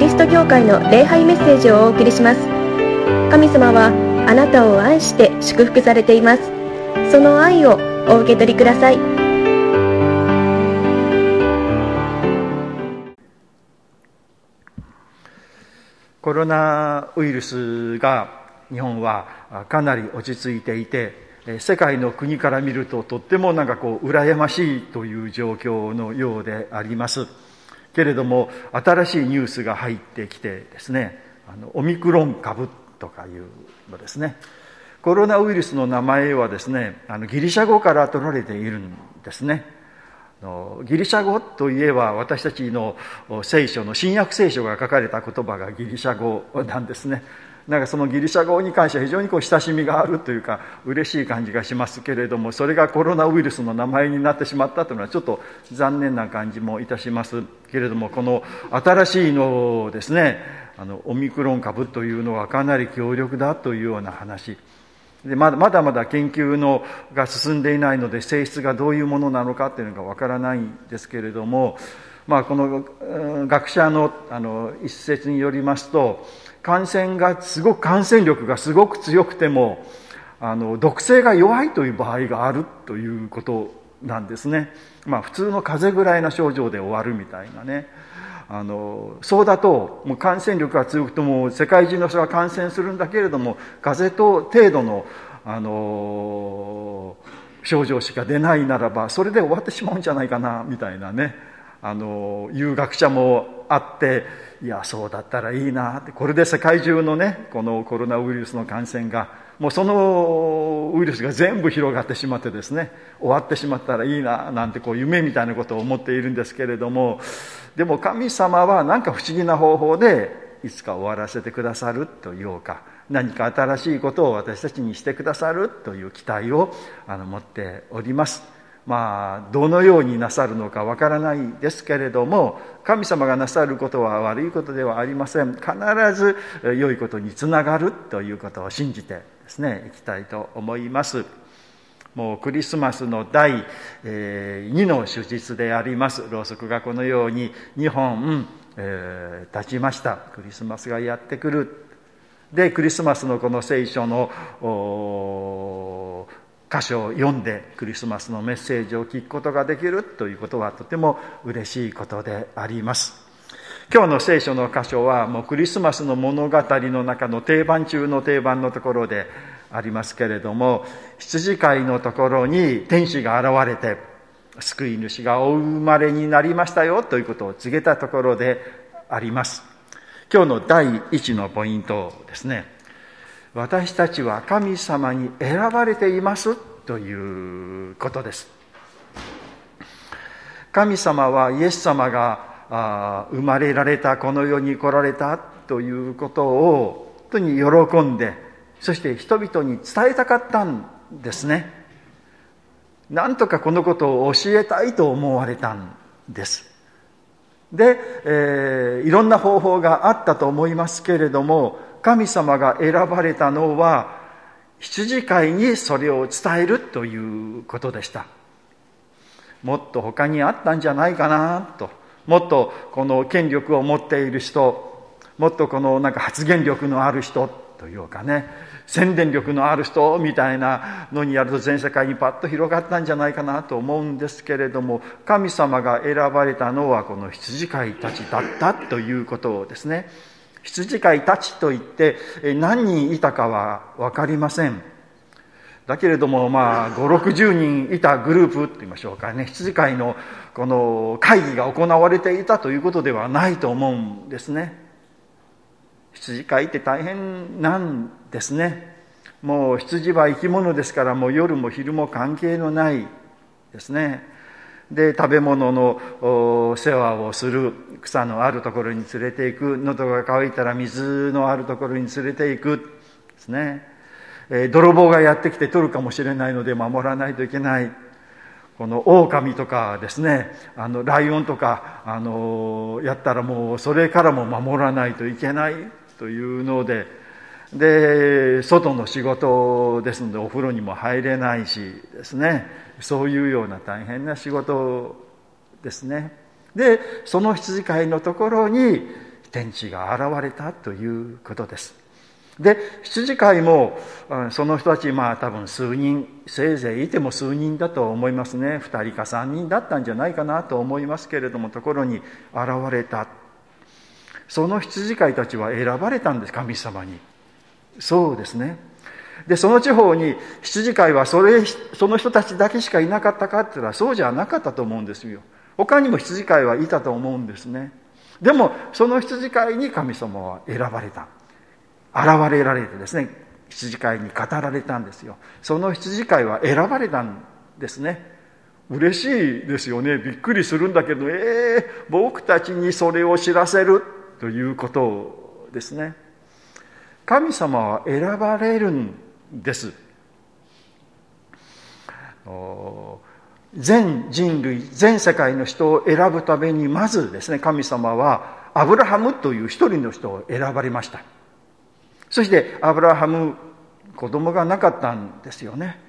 リスト教会の礼拝メッセージをお送りします。神様はあなたを愛して祝福されています。その愛をお受け取りください。コロナウイルスが日本はかなり落ち着いていて世界の国から見るととってもなんかこう羨ましいという状況のようであります。けれども新しいニュースが入ってきてですねあのオミクロン株とかいうのですね。コロナウイルスの名前はですねあのギリシャ語から取られているんですね。ギリシャ語といえば私たちの聖書の新約聖書が書かれた言葉がギリシャ語なんですね。なんかそのギリシャ語に関しては非常にこう親しみがあるというか嬉しい感じがしますけれどもそれがコロナウイルスの名前になってしまったというのはちょっと残念な感じもいたしますけれどもこの新しいのですねあのオミクロン株というのはかなり強力だというような話。でまだまだまだ研究のが進んでいないので性質がどういうものなのかというのがわからないんですけれども、まあ、この学者のあの一説によりますと感染がすごく感染力がすごく強くてもあの毒性が弱いという場合があるということなんですね。まあ普通の風邪ぐらいな症状で終わるみたいなね。あのそうだともう感染力が強くても世界中の人が感染するんだけれども風邪と程度のあの症状しか出ないならばそれで終わってしまうんじゃないかなみたいなねあのいう学者もあっていやそうだったらいいなってこれで世界中のねこのコロナウイルスの感染がもうそのウイルスが全部広がってしまってですね終わってしまったらいいななんてこう夢みたいなことを思っているんですけれどもでも神様は何か不思議な方法でいつか終わらせてくださるというか何か新しいことを私たちにしてくださるという期待をあの持っております。まあどのようになさるのかわからないですけれども神様がなさることは悪いことではありません。必ず良いことにつながるということを信じてですねいきたいと思います。もうクリスマスの第2の手術であります。ろうそくがこのように2本、立ちました。クリスマスがやってくる。でクリスマスのこの聖書の箇所を読んでクリスマスのメッセージを聞くことができるということはとても嬉しいことであります。今日の聖書の箇所はもうクリスマスの物語の中の定番中の定番のところでありますけれども羊飼いのところに天使が現れて救い主がお生まれになりましたよということを告げたところであります。今日の第一のポイントですね。私たちは神様に選ばれていますということです。神様はイエス様が生まれられたこの世に来られたということを本当に喜んでそして人々に伝えたかったんですね。なんとかこのことを教えたいと思われたんです。で、えー、いろんな方法があったと思いますけれども神様が選ばれたのは羊飼いにそれを伝えるということでした。もっと他にあったんじゃないかなと。もっとこの権力を持っている人もっとこのなんか発言力のある人というかね宣伝力のある人みたいなのにやると全世界にパッと広がったんじゃないかなと思うんですけれども神様が選ばれたのはこの羊飼いたちだったということですね。羊飼いたちといって何人いたかは分かりません。だけれどもまあ560人いたグループといいましょうかね。羊飼いのこの会議が行われていたということではないと思うんですね。羊飼いって大変なんですね。もう羊は生き物ですからもう夜も昼も関係のないですね。で食べ物の世話をする草のあるところに連れていく。喉が渇いたら水のあるところに連れていく。ですね、えー、泥棒がやってきて取るかもしれないので守らないといけない。この狼とかですね。あのライオンとかあのやったらもうそれからも守らないといけないというのでで外の仕事ですのでお風呂にも入れないしですね。そういうような大変な仕事ですね。でその羊飼いのところに天地が現れたということです。で羊飼いもその人たちまあ多分数人せいぜいいても数人だと思いますね。2人か3人だったんじゃないかなと思いますけれどもところに現れた。その羊飼いたちは選ばれたんです神様に。そうですね。でその地方に羊飼いはそれその人たちだけしかいなかったかって言ったらそうじゃなかったと思うんですよ。他にも羊飼いはいたと思うんですね。でもその羊飼いに神様は選ばれた。現れられてですね羊飼いに語られたんですよ。その羊飼いは選ばれたんですね。嬉しいですよね。びっくりするんだけどええー、僕たちにそれを知らせるということですね。神様は選ばれるんです。全人類全世界の人を選ぶためにまずですね神様はアブラハムという一人の人を選ばれました。そしてアブラハム子供がなかったんですよね。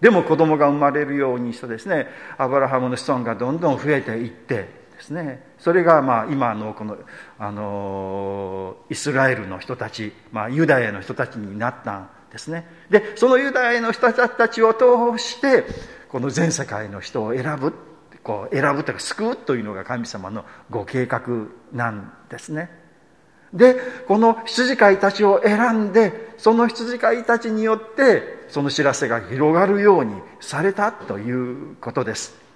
でも子供が生まれるようにしてですねアブラハムの子孫がどんどん増えていってですね。それがまあ今のこのあのイスラエルの人たち、まあ、ユダヤの人たちになったんですね。でそのユダヤの人たちを通してこの全世界の人を選ぶこう選ぶというか救うというのが神様のご計画なんですね。でこの羊飼いたちを選んでその羊飼いたちによってその知らせが広がるようにされたということです。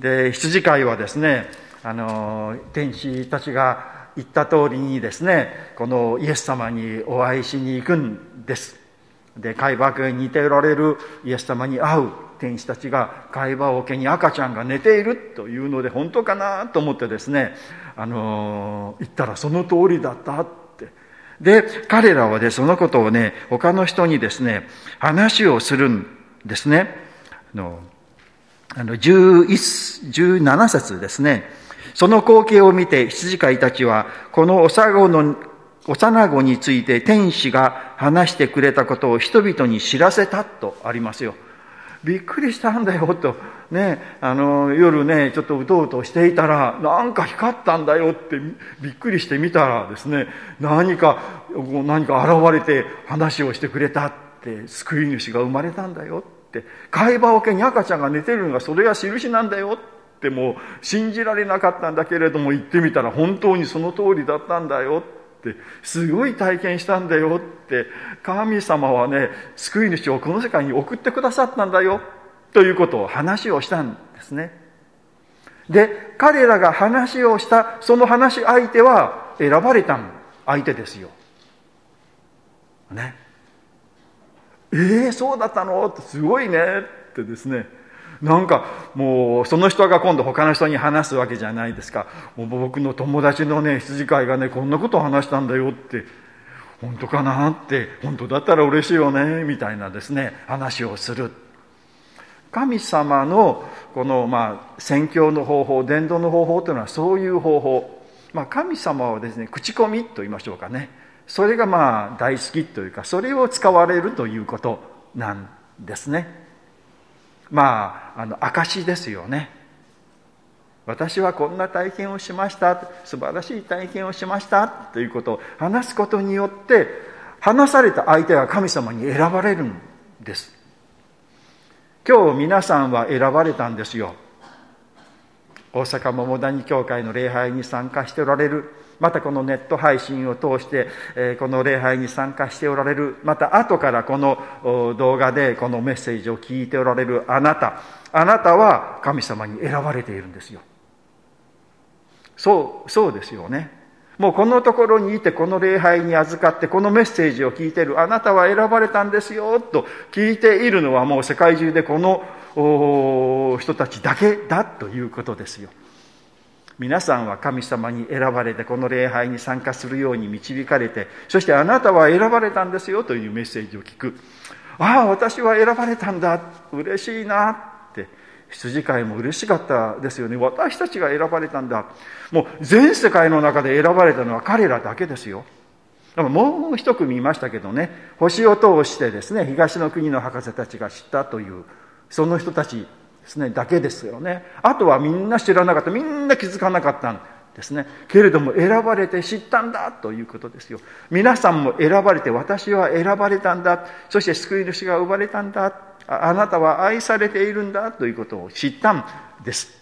で羊飼いはですねあの天使たちが言った通りにですねこのイエス様にお会いしに行くんです。で貝羽に似ておられるイエス様に会う天使たちが貝羽桶に赤ちゃんが寝ているというので本当かなと思ってですねあの言ったらその通りだったって。で彼らはねそのことをね他の人にですね話をするんですね。あのあの17節ですね。その光景を見て羊飼いたちはこの幼子の幼子について天使が話してくれたことを人々に知らせたとありますよ。びっくりしたんだよと。ね、あの夜ねちょっとうとうとしていたらなんか光ったんだよってびっくりしてみたらですね何か何か現れて話をしてくれたって救い主が生まれたんだよ。って貝羽桶に赤ちゃんが寝てるのがそれが印なんだよってもう信じられなかったんだけれども行ってみたら本当にその通りだったんだよってすごい体験したんだよって神様はね救い主をこの世界に送ってくださったんだよということを話をしたんですね。で、彼らが話をした、その話し相手は選ばれた相手ですよ。ね。えー、そうだったの？ってすごいねってですね。なんかもうその人が今度他の人に話すわけじゃないですか。もう僕の友達のね、羊飼いがね、こんなことを話したんだよって。本当かな？って、本当だったら嬉しいよね、みたいなですね、話をする。神様のこのまあ宣教の方法伝道の方法というのはそういう方法、まあ、神様はですね口コミと言いましょうかねそれがまあ大好きというかそれを使われるということなんですね。まああの証ですよね。私はこんな体験をしました。素晴らしい体験をしました。ということを話すことによって話された相手は神様に選ばれるんです。今日皆さんは選ばれたんですよ。大阪桃谷教会の礼拝に参加しておられるまたこのネット配信を通して、えこの礼拝に参加しておられるまた後からこの動画でこのメッセージを聞いておられるあなた。あなたは神様に選ばれているんですよ。そうそうですよね。もうこのところにいてこの礼拝に預かってこのメッセージを聞いているあなたは選ばれたんですよと聞いているのはもう世界中でこの人たちだけだということですよ。皆さんは神様に選ばれてこの礼拝に参加するように導かれてそしてあなたは選ばれたんですよというメッセージを聞くああ私は選ばれたんだ嬉しいなって羊飼いも嬉しかったですよね。私たちが選ばれたんだ。もう全世界の中で選ばれたのは彼らだけですよ。もう一組いましたけどね、星を通してですね、東の国の博士たちが知ったという、その人たちですね、だけですよね。あとはみんな知らなかった、みんな気づかなかったんですね。けれども選ばれて知ったんだということですよ。皆さんも選ばれて私は選ばれたんだ。そして救い主が生まれたんだ。あなたは愛されているんだということを知ったんです。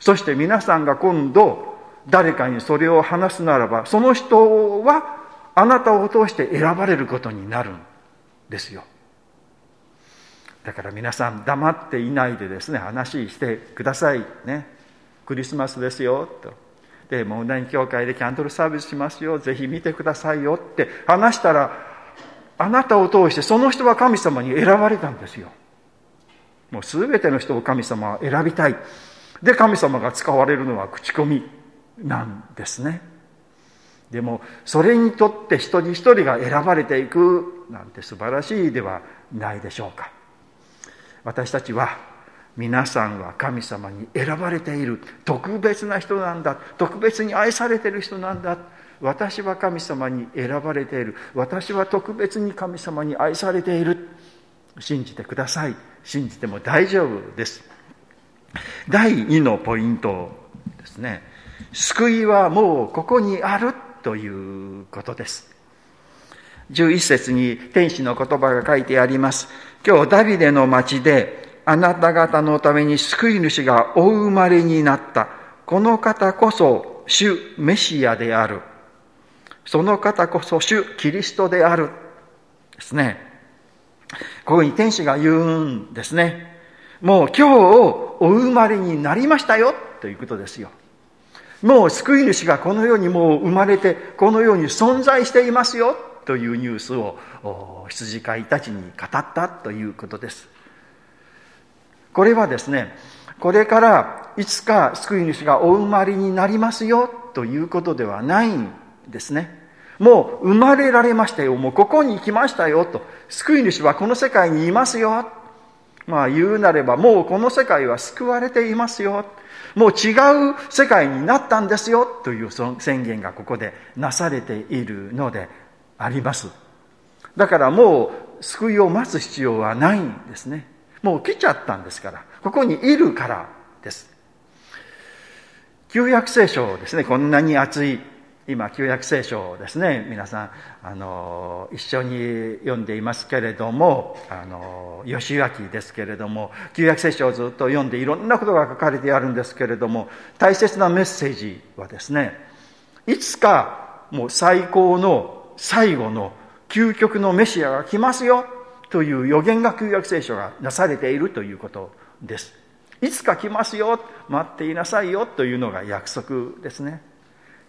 そして皆さんが今度誰かにそれを話すならば、その人はあなたを通して選ばれることになるんですよ。だから皆さん黙っていないでですね、話してくださいね。クリスマスですよと。でモンダイン教会でキャンドルサービスしますよ。ぜひ見てくださいよって。話したらあなたを通してその人は神様に選ばれたんですよ。もう全ての人を神様は選びたい。で神様が使われるのは口コミなんですね。でもそれにとって一人一人が選ばれていくなんて素晴らしいではないでしょうか。私たちは皆さんは神様に選ばれている特別な人なんだ特別に愛されている人なんだ。私は神様に選ばれている。私は特別に神様に愛されている。信じてください。信じても大丈夫です。第2のポイントですね。救いはもうここにあるということです。11節に天使の言葉が書いてあります。今日ダビデの町であなた方のために救い主がお生まれになった。この方こそ主メシアである。その方こそ主キリストである。ですね。ここに天使が言うんですね。もう今日お生まれになりましたよということですよ。もう救い主がこの世にもう生まれて、この世に存在していますよというニュースを羊飼いたちに語ったということです。これはですね、これからいつか救い主がお生まれになりますよということではないんですね。もう生まれられましたよ。もうここに来ましたよと。救い主はこの世界にいますよ。まあ言うなればもうこの世界は救われていますよ。もう違う世界になったんですよという宣言がここでなされているのであります。だからもう救いを待つ必要はないんですね。もう来ちゃったんですから、ここにいるからです。旧約聖書ですね、こんなに熱い、今、旧約聖書ですね、皆さん、あの、一緒に読んでいますけれども、あの、吉脇ですけれども、旧約聖書をずっと読んでいろんなことが書かれてあるんですけれども、大切なメッセージはですね、いつかもう最高の最後の究極のメシアが来ますよという予言が旧約聖書がなされているということです。いつか来ますよ、待っていなさいよというのが約束ですね。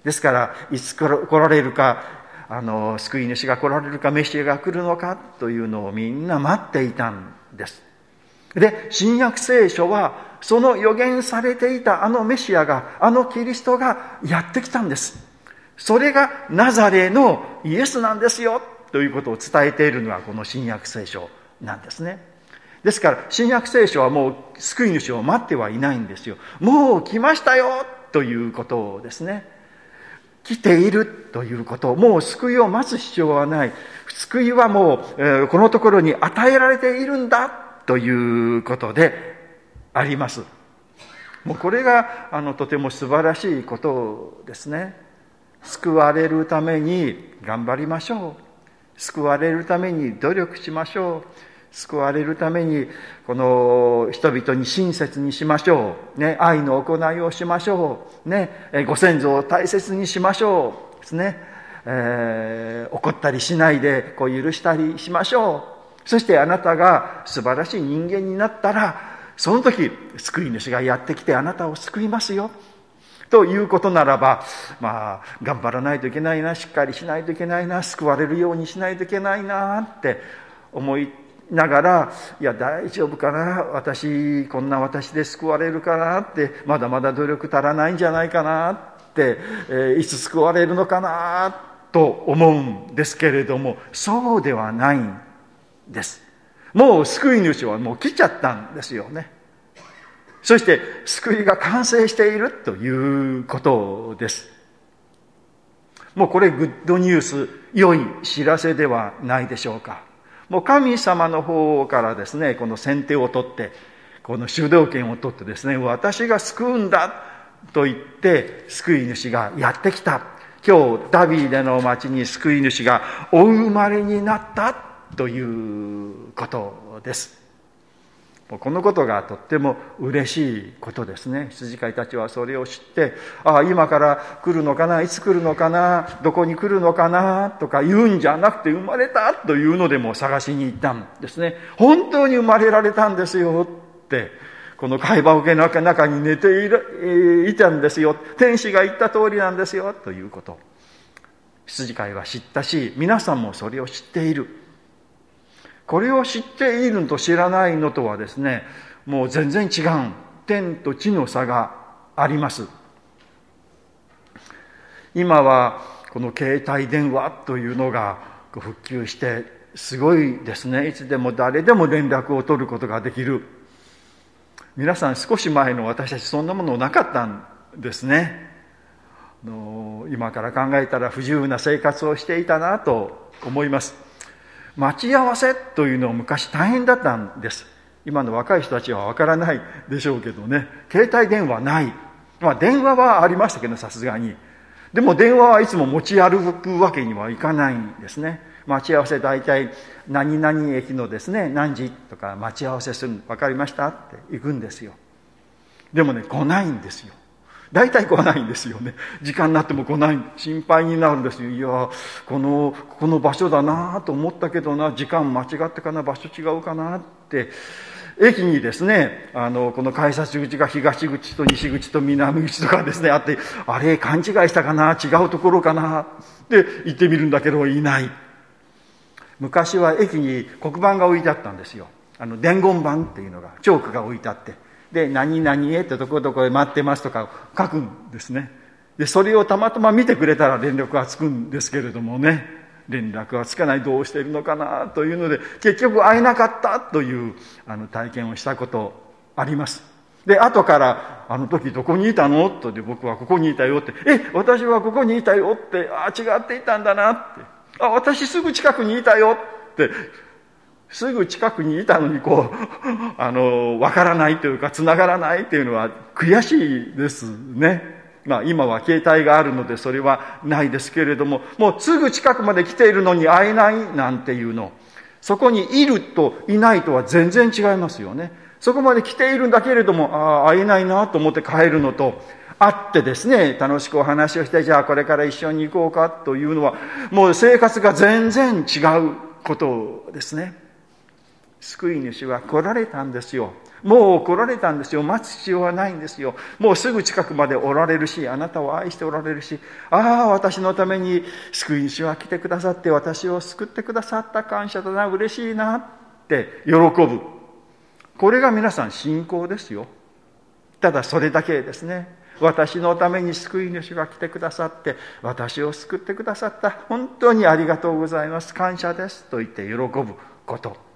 ですから、いつ来られるか、あの、救い主が来られるか、メシアが来るのかというのをみんな待っていたんです。で、新約聖書は、その予言されていたあのメシアが、あのキリストがやってきたんです。それがナザレのイエスなんですよということを伝えているのはこの新約聖書なんですね。ですから、新約聖書はもう救い主を待ってはいないんですよ。もう来ましたよということをですね。来ているということ、もう救いを待つ必要はない。救いはもう、えー、このところに与えられているんだということであります。もうこれがあのとても素晴らしいことですね。救われるために頑張りましょう。救われるために努力しましょう。救われるために、この人々に親切にしましょう。ね、愛の行いをしましょう。ね、ご先祖を大切にしましょう。ですね。えー、怒ったりしないで、こう許したりしましょう。そしてあなたが素晴らしい人間になったら、その時、救い主がやってきてあなたを救いますよ。ということならば、まあ、頑張らないといけないな、しっかりしないといけないな、救われるようにしないといけないな、って思いながら、いや、大丈夫かな、私、こんな私で救われるかなって、まだまだ努力足らないんじゃないかなって、えー、いつ救われるのかな、と思うんですけれども、そうではないんです。もう救い主はもう来ちゃったんですよね。そして救いが完成しているということです。もうこれグッドニュース、良い知らせではないでしょうか。もう神様の方からですね、この先手を取って、この主導権を取ってですね、私が救うんだと言って救い主がやってきた今日ダビデの町に救い主がお生まれになったということですこのことがとっても嬉しいことですね。羊飼いたちはそれを知ってああ今から来るのかないつ来るのかなどこに来るのかなとか言うんじゃなくて生まれたというのでも探しに行ったんですね。本当に生まれられたんですよってこの会話受けの中に寝ている、いたんですよ。天使が言った通りなんですよ。ということ。羊飼いは知ったし皆さんもそれを知っている。これを知っているのと知らないのとはですねもう全然違う天と地の差があります。今はこの携帯電話というのが復旧してすごいですね。いつでも誰でも連絡を取ることができる。皆さん少し前の私たちそんなものなかったんですね。今から考えたら不自由な生活をしていたなと思います。待ち合わせというのは昔大変だったんです。今の若い人たちはわからないでしょうけどね。携帯電話ない。まあ電話はありましたけどさすがに。でも電話はいつも持ち歩くわけにはいかないんですね。待ち合わせ大体何々駅のですね何時とか待ち合わせする分かりましたって行くんですよ。でもね来ないんですよ。大体来ないんですよね。時間になっても来ない。心配になるんですよ。いやこのこの場所だなと思ったけどな。時間間違ったかな。場所違うかなって。駅にですねあのこの改札口が東口と西口と南口とかですねあってあれ勘違いしたかな？違うところかな？って行ってみるんだけどいない。昔は駅に黒板が置いてあったんですよ。あの伝言板っていうのがチョークが置いてあって。で何々へってとこどこへ待ってますとか書くんですね。でそれをたまたま見てくれたら連絡がつくんですけれどもね。連絡がつかない。どうしているのかなというので結局会えなかったというあの体験をしたことあります。で後から「あの時どこにいたの?」とで僕はここにいたよって「え私はここにいたよ」って「ああ違っていたんだな」って「あ私すぐ近くにいたよ」って。すぐ近くにいたのにこう、あの、わからないというか、繋がらないというのは悔しいですね。まあ今は携帯があるのでそれはないですけれども、もうすぐ近くまで来ているのに会えないなんていうの。そこにいるといないとは全然違いますよね。そこまで来ているんだけれども、ああ、会えないなと思って帰るのと、会ってですね、楽しくお話をして、じゃあこれから一緒に行こうかというのは、もう生活が全然違うことですね。救い主は来られたんですよ。もう来られたんですよ。待つ必要はないんですよ。もうすぐ近くまでおられるし、あなたを愛しておられるし、ああ、私のために救い主は来てくださって、私を救ってくださった感謝だな、嬉しいなって喜ぶ。これが皆さん信仰ですよ。ただそれだけですね。私のために救い主が来てくださって、私を救ってくださった。本当にありがとうございます。感謝です。と言って喜ぶこと。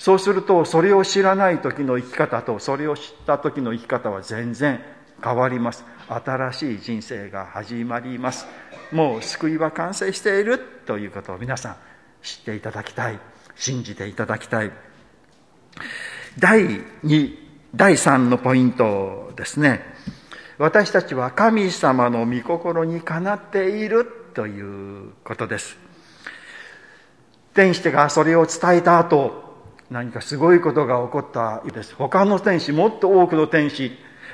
そうするとそれを知らない時の生き方とそれを知った時の生き方は全然変わります。新しい人生が始まります。もう救いは完成しているということを皆さん知っていただきたい。信じていただきたい。第2第3のポイントですね。私たちは神様の御心にかなっているということです。天使がそれを伝えた後何かすごいことが起こったようです。他の天使、もっと多くの天使、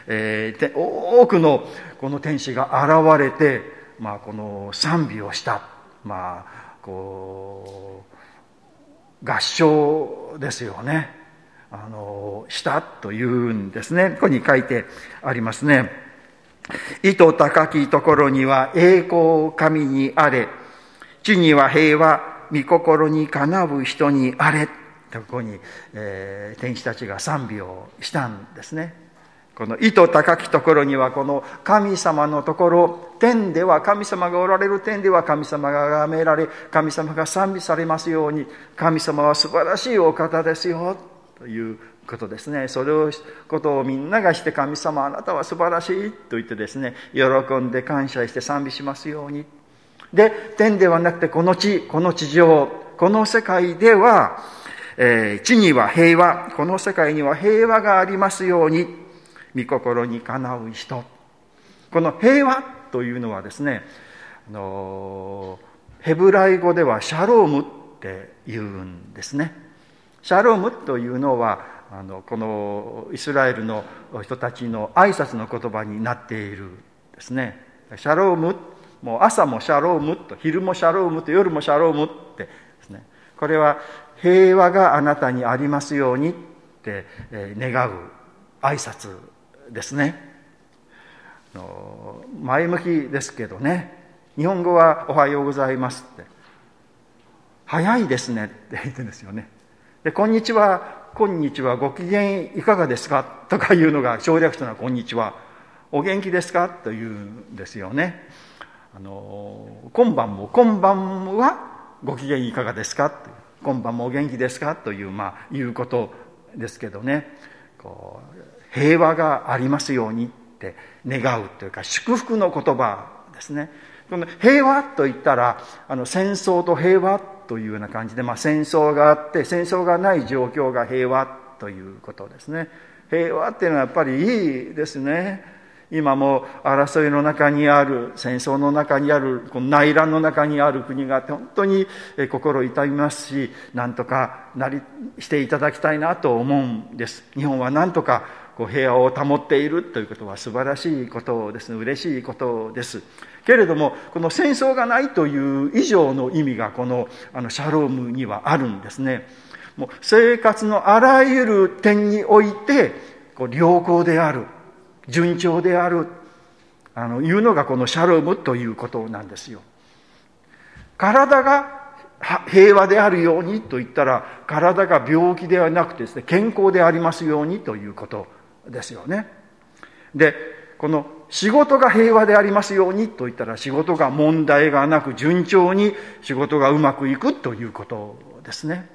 えー、多くのこの天使が現れて、まあ、この賛美をした。まあ、こう、合唱ですよね。あの、したというんですね。ここに書いてありますね。糸高きところには栄光神にあれ、地には平和、御心にかなう人にあれ。ここに、えー、天使たちが賛美をしたんですね。この糸高きところにはこの神様のところ天では神様がおられる天では神様が崇められ神様が賛美されますように神様は素晴らしいお方ですよということですね。それをことをみんながして神様あなたは素晴らしいと言ってですね喜んで感謝して賛美しますように。で天ではなくてこの地この地上この世界ではえー、地には平和、この世界には平和がありますように、御心にかなう人。この平和というのはですねあのヘブライ語ではシャロームって言うんですね。シャロームというのはあのこのイスラエルの人たちの挨拶の言葉になっているですね。シャロームもう朝もシャロームと昼もシャロームと夜もシャロームってですね。これは平和があなたにありますようにって願う挨拶ですね。前向きですけどね。日本語は「おはようございます」って「早いですね」って言ってんですよね。で「こんにちはこんにちは、ご機嫌いかがですか？とかいうのが省略したのはこんにちは。お元気ですか？というんですよね。あの、今晩も、今晩はご機嫌いかがですか？今晩もお元気ですか？という、まあ、いうことですけどね。こう平和がありますようにって願うというか、祝福の言葉ですね。この平和と言ったら、あの戦争と平和というような感じで、まあ、戦争があって戦争がない状況が平和ということですね平和っていうのはやっぱりいいですね今も争いの中にある戦争の中にあるこの内乱の中にある国が本当に心痛みますし何とかなりしていただきたいなと思うんです。日本は何とかこう平和を保っているということは素晴らしいことです。ね嬉しいことです。けれどもこの戦争がないという以上の意味がこのあのシャロームにはあるんですね。もう生活のあらゆる点においてこう良好である。順調であるあのいうのがこのシャロームということなんですよ体が平和であるようにと言ったら体が病気ではなくてですね健康でありますようにということですよねでこの仕事が平和でありますようにと言ったら仕事が問題がなく順調に仕事がうまくいくということですね。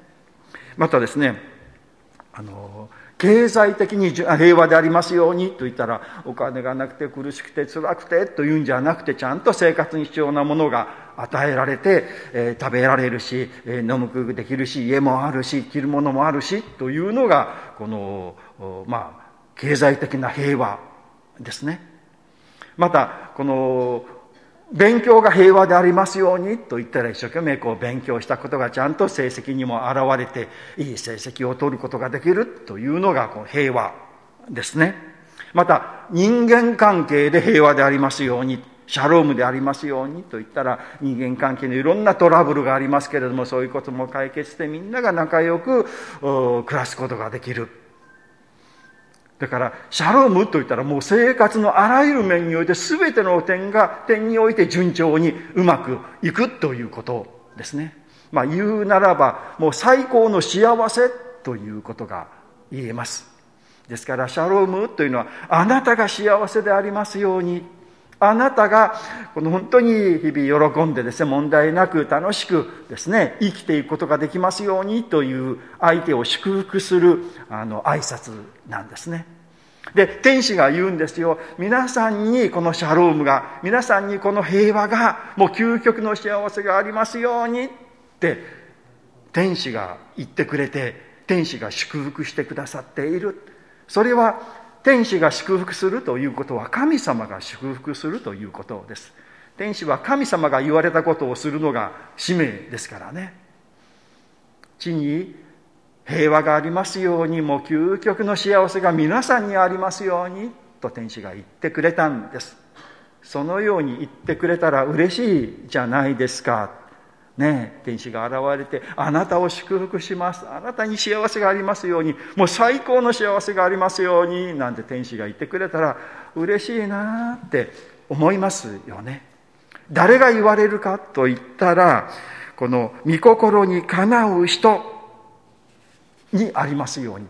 またですね、あの、経済的に平和でありますようにと言ったらお金がなくて苦しくて辛くてというんじゃなくてちゃんと生活に必要なものが与えられて、えー、食べられるし、えー、飲むくできるし家もあるし着るものもあるしというのがこのまあ経済的な平和ですね。また、この、勉強が平和でありますようにと言ったら一生懸命こう勉強したことがちゃんと成績にも現れていい成績を取ることができるというのがこう平和ですね。また人間関係で平和でありますようにシャロームでありますようにと言ったら人間関係のいろんなトラブルがありますけれどもそういうことも解決してみんなが仲良く暮らすことができるだから、シャロームといったらもう生活のあらゆる面において全ての点が、点において順調にうまくいくということですね。まあ言うならば、もう最高の幸せということが言えます。ですから、シャロームというのは、あなたが幸せでありますように、あなたが、この本当に日々喜んでですね、問題なく楽しくですね、生きていくことができますようにという相手を祝福する、あの、挨拶なんですね。で、天使が言うんですよ。皆さんにこのシャロームが、皆さんにこの平和が、もう究極の幸せがありますようにって、天使が言ってくれて、天使が祝福してくださっている。それは天使が祝福するということは神様が祝福するということです。天使は神様が言われたことをするのが使命ですからね。地に平和がありますように、もう究極の幸せが皆さんにありますように、と天使が言ってくれたんです。そのように言ってくれたら嬉しいじゃないですか。ね天使が現れて、あなたを祝福します。あなたに幸せがありますように、もう最高の幸せがありますように、なんて天使が言ってくれたら、嬉しいなって思いますよね。誰が言われるかと言ったら、この御心にかなう人にありますように。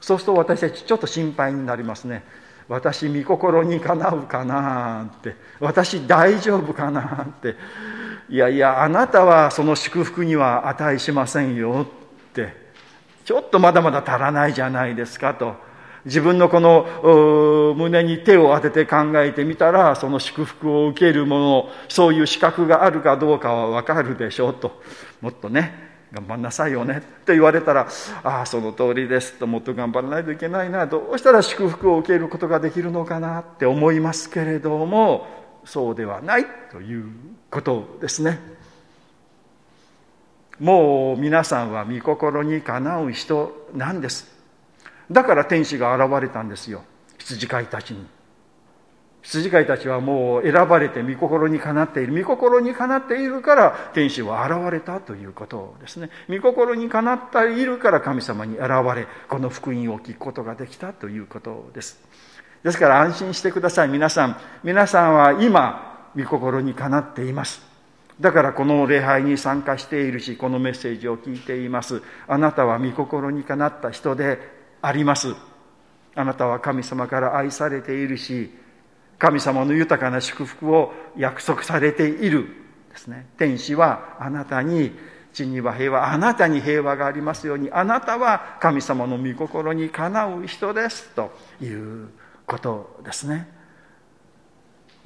そうすると私たちちょっと心配になりますね。私、御心にかなうかなって。私、大丈夫かなって。いやいや、あなたはその祝福には値しませんよって、ちょっとまだまだ足らないじゃないですかと。自分のこの胸に手を当てて考えてみたら、その祝福を受けるもの、そういう資格があるかどうかはわかるでしょうと。もっとね、頑張んなさいよねと言われたらああその通りですともっと頑張らないといけないなどうしたら祝福を受けることができるのかなって思いますけれどもそうではないということですね。もう皆さんは御心にかなう人なんです。だから天使が現れたんですよ。羊飼いたちに。羊飼いたちはもう選ばれて御心にかなっている。御心にかなっているから天使は現れたということですね。御心にかなっているから神様に現れこの福音を聞くことができたということです。ですから安心してください皆さん。皆さんは今御心にかなっています。だからこの礼拝に参加しているしこのメッセージを聞いています。あなたは御心にかなった人であります。あなたは神様から愛されているし神様の豊かな祝福を約束されているですね。天使はあなたに地には平和あなたに平和がありますようにあなたは神様の御心にかなう人です。ということですね。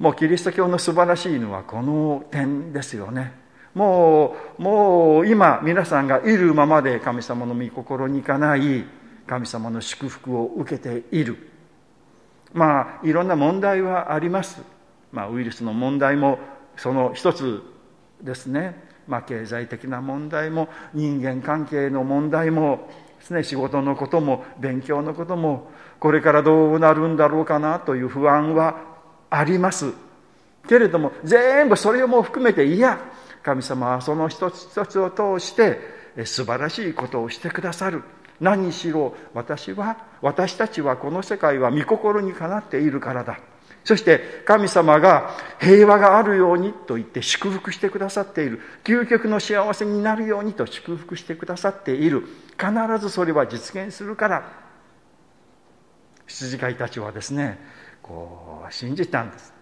もうキリスト教の素晴らしいのはこの点ですよね。もうもう今皆さんがいるままで神様の御心にかない神様の祝福を受けている。まあいろんな問題はあります、まあ、ウイルスの問題もその一つですね、まあ、経済的な問題も人間関係の問題もですね仕事のことも勉強のこともこれからどうなるんだろうかなという不安はあります。けれども全部それも含めていや神様はその一つ一つを通して素晴らしいことをしてくださる。何しろ私は私たちはこの世界は御心にかなっているからだ。そして神様が平和があるようにと言って祝福してくださっている。究極の幸せになるようにと祝福してくださっている。必ずそれは実現するから。羊飼いたちはですねこう信じたんです。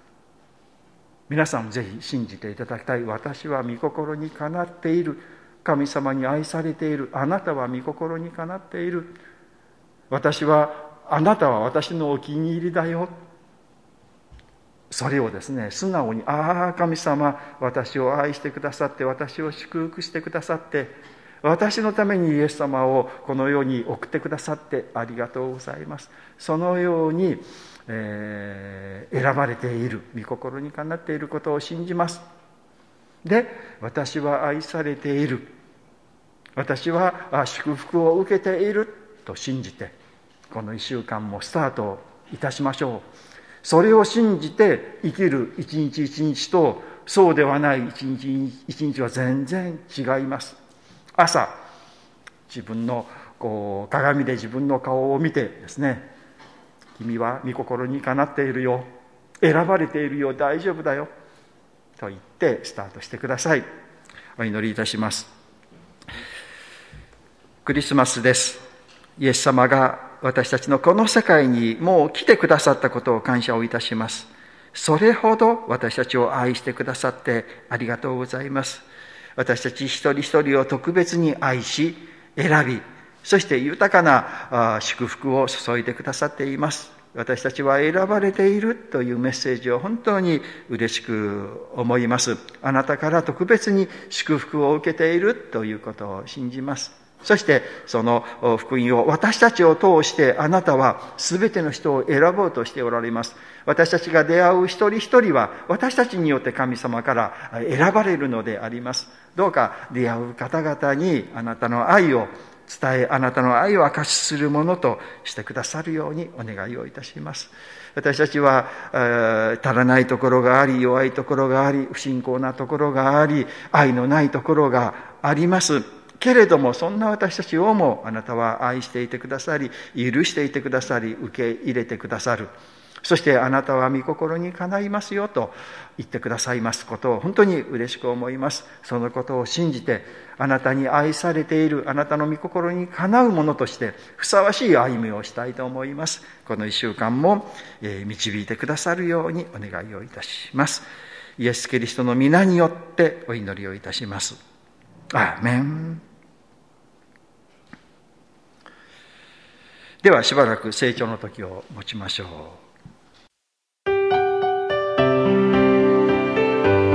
皆さんもぜひ信じていただきたい。私は御心にかなっている。神様に愛されている。あなたは御心にかなっている。私はあなたは私のお気に入りだよ。それをですね素直に「ああ神様私を愛してくださって私を祝福してくださって私のためにイエス様をこの世に送ってくださってありがとうございます」そのように、えー、選ばれている御心にかなっていることを信じます。で私は愛されている。私は祝福を受けている。と信じてこの1週間もスタートいたしましょう。それを信じて生きる一日一日とそうではない一日一日は全然違います。朝自分のこう鏡で自分の顔を見てですね君は御心にかなっているよ。選ばれているよ。大丈夫だよ。と言ってスタートしてください。お祈りいたします。クリスマスです。イエス様が私たちのこの世界にもう来てくださったことを感謝をいたします。それほど私たちを愛してくださってありがとうございます。私たち一人一人を特別に愛し選びそして豊かな祝福を注いでくださっています私たちは選ばれているというメッセージを本当に嬉しく思います。あなたから特別に祝福を受けているということを信じます。そしてその福音を私たちを通してあなたは全ての人を選ぼうとしておられます。私たちが出会う一人一人は私たちによって神様から選ばれるのであります。どうか出会う方々にあなたの愛を伝えあなたの愛を証しするものとしてくださるようにお願いをいたします。私たちは足らないところがあり弱いところがあり不信仰なところがあり愛のないところがあります。けれどもそんな私たちをもあなたは愛していてくださり許していてくださり受け入れてくださる。そしてあなたは御心にかないますよと言ってくださいますことを本当に嬉しく思います。そのことを信じて、あなたに愛されているあなたの御心にかなうものとして、ふさわしい歩みをしたいと思います。この一週間も、え導いてくださるようにお願いをいたします。イエス・キリストの皆によってお祈りをいたします。アーメン。ではしばらく成長の時を持ちましょう。